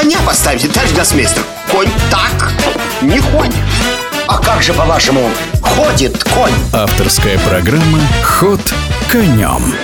коня поставите, товарищ гроссмейстер Конь так не ходит А как же, по-вашему, ходит конь? Авторская программа «Ход конем»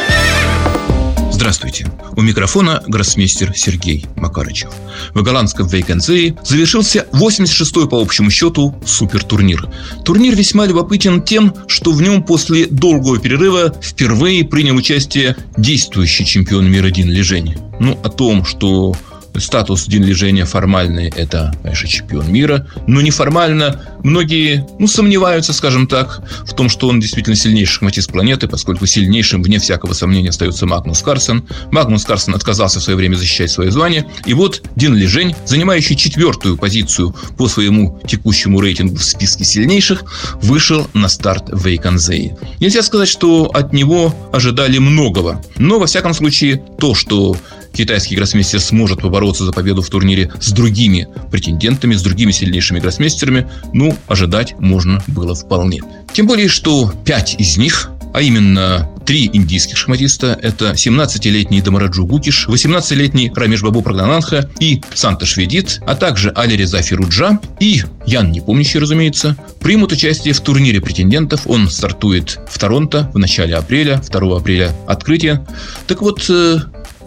Здравствуйте. У микрофона гроссмейстер Сергей Макарычев. В голландском Вейкензее завершился 86-й по общему счету супертурнир. Турнир весьма любопытен тем, что в нем после долгого перерыва впервые принял участие действующий чемпион мира Дин Лежень. Ну, о том, что статус Дин Лежения формальный – это, конечно, чемпион мира, но неформально многие, ну, сомневаются, скажем так, в том, что он действительно сильнейший шахматист планеты, поскольку сильнейшим, вне всякого сомнения, остается Магнус Карсен. Магнус Карсен отказался в свое время защищать свое звание, и вот Дин Лежень, занимающий четвертую позицию по своему текущему рейтингу в списке сильнейших, вышел на старт в Вейконзее. Нельзя сказать, что от него ожидали многого, но, во всяком случае, то, что китайский гроссмейстер сможет побороться за победу в турнире с другими претендентами, с другими сильнейшими гроссмейстерами, ну, ожидать можно было вполне. Тем более, что пять из них а именно три индийских шахматиста. Это 17-летний Дамараджу Гукиш, 18-летний Рамеш Бабу Прагананха и Санта Шведит, а также Али Реза Фируджа и Ян Непомнящий, разумеется, примут участие в турнире претендентов. Он стартует в Торонто в начале апреля, 2 апреля открытие. Так вот, э,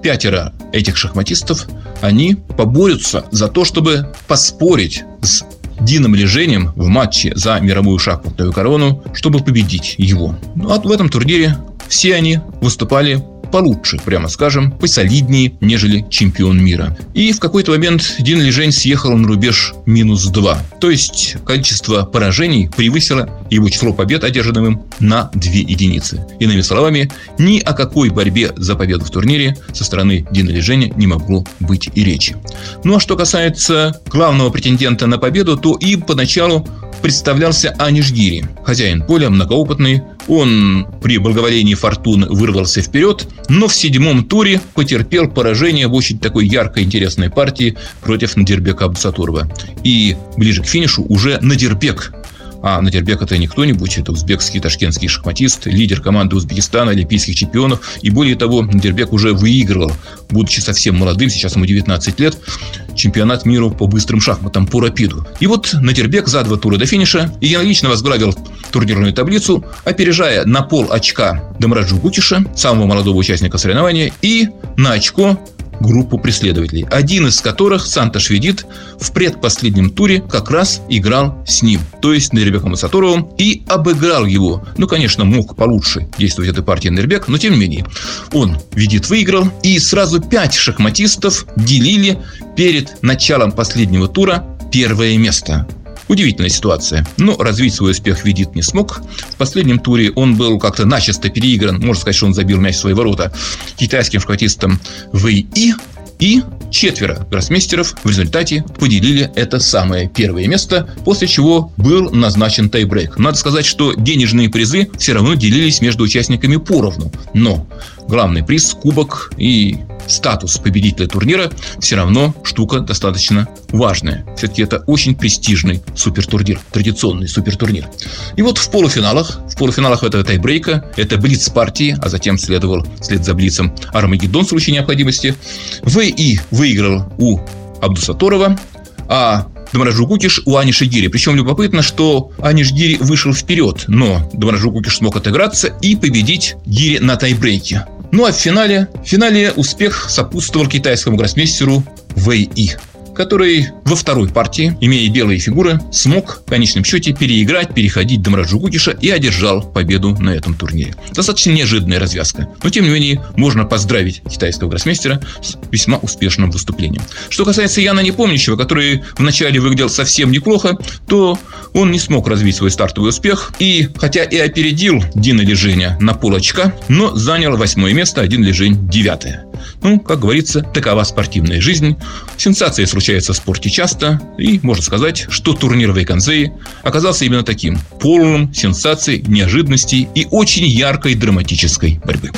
пятеро этих шахматистов, они поборются за то, чтобы поспорить с Дином Лежением в матче за мировую шахматную корону, чтобы победить его. Ну, а в этом турнире все они выступали получше, прямо скажем, посолиднее, нежели чемпион мира. И в какой-то момент Дин Лежень съехал на рубеж минус 2. То есть количество поражений превысило его число побед, одержанным им, на 2 единицы. Иными словами, ни о какой борьбе за победу в турнире со стороны Дина Лежения не могло быть и речи. Ну а что касается главного претендента на победу, то и поначалу представлялся Аниш хозяин поля, многоопытный. Он при благоволении фортуны вырвался вперед, но в седьмом туре потерпел поражение в очень такой яркой интересной партии против Надирбека Абдусатурова. И ближе к финишу уже Надирбек а Надербек это не кто-нибудь, это узбекский ташкентский шахматист, лидер команды Узбекистана, олимпийских чемпионов. И более того, Надербек уже выигрывал, будучи совсем молодым, сейчас ему 19 лет, чемпионат мира по быстрым шахматам по рапиду. И вот Надербек за два тура до финиша единолично возглавил турнирную таблицу, опережая на пол очка Дамраджу Гутиша, самого молодого участника соревнования, и на очко группу преследователей, один из которых, Санта Шведит, в предпоследнем туре как раз играл с ним, то есть Нербеком Сатуровым, и обыграл его. Ну, конечно, мог получше действовать этой партии Нербек, но тем не менее. Он, Ведит, выиграл, и сразу пять шахматистов делили перед началом последнего тура первое место. Удивительная ситуация. Но развить свой успех Ведит не смог. В последнем туре он был как-то начисто переигран. Можно сказать, что он забил мяч в свои ворота китайским шахматистом Вэй И. И четверо гроссмейстеров в результате поделили это самое первое место, после чего был назначен тайбрейк. Надо сказать, что денежные призы все равно делились между участниками поровну. Но главный приз, кубок и статус победителя турнира все равно штука достаточно важная. Все-таки это очень престижный супертурнир, традиционный супертурнир. И вот в полуфиналах, в полуфиналах этого тайбрейка, это блиц партии, а затем следовал след за блицем Армагеддон в случае необходимости. ВИ выиграл у Абдусаторова, а Дамаражу Кукиш у Ани Шигири. Причем любопытно, что Ани Гири вышел вперед, но Дамаражу Кукиш смог отыграться и победить Гири на тайбрейке. Ну а в финале, в финале успех сопутствовал китайскому гроссмейстеру Вэй И который во второй партии, имея белые фигуры, смог в конечном счете переиграть, переходить Дамраджу Гукиша и одержал победу на этом турнире. Достаточно неожиданная развязка. Но, тем не менее, можно поздравить китайского гроссмейстера с весьма успешным выступлением. Что касается Яна Непомнящего, который вначале выглядел совсем неплохо, то он не смог развить свой стартовый успех. И, хотя и опередил Дина Леженя на пол очка, но занял восьмое место, один Лежень девятое. Ну, как говорится, такова спортивная жизнь. Сенсации случаются в спорте часто, и можно сказать, что турнир в Эйконзее оказался именно таким, полным сенсаций, неожиданностей и очень яркой драматической борьбы.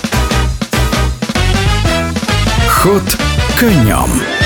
Ход конем.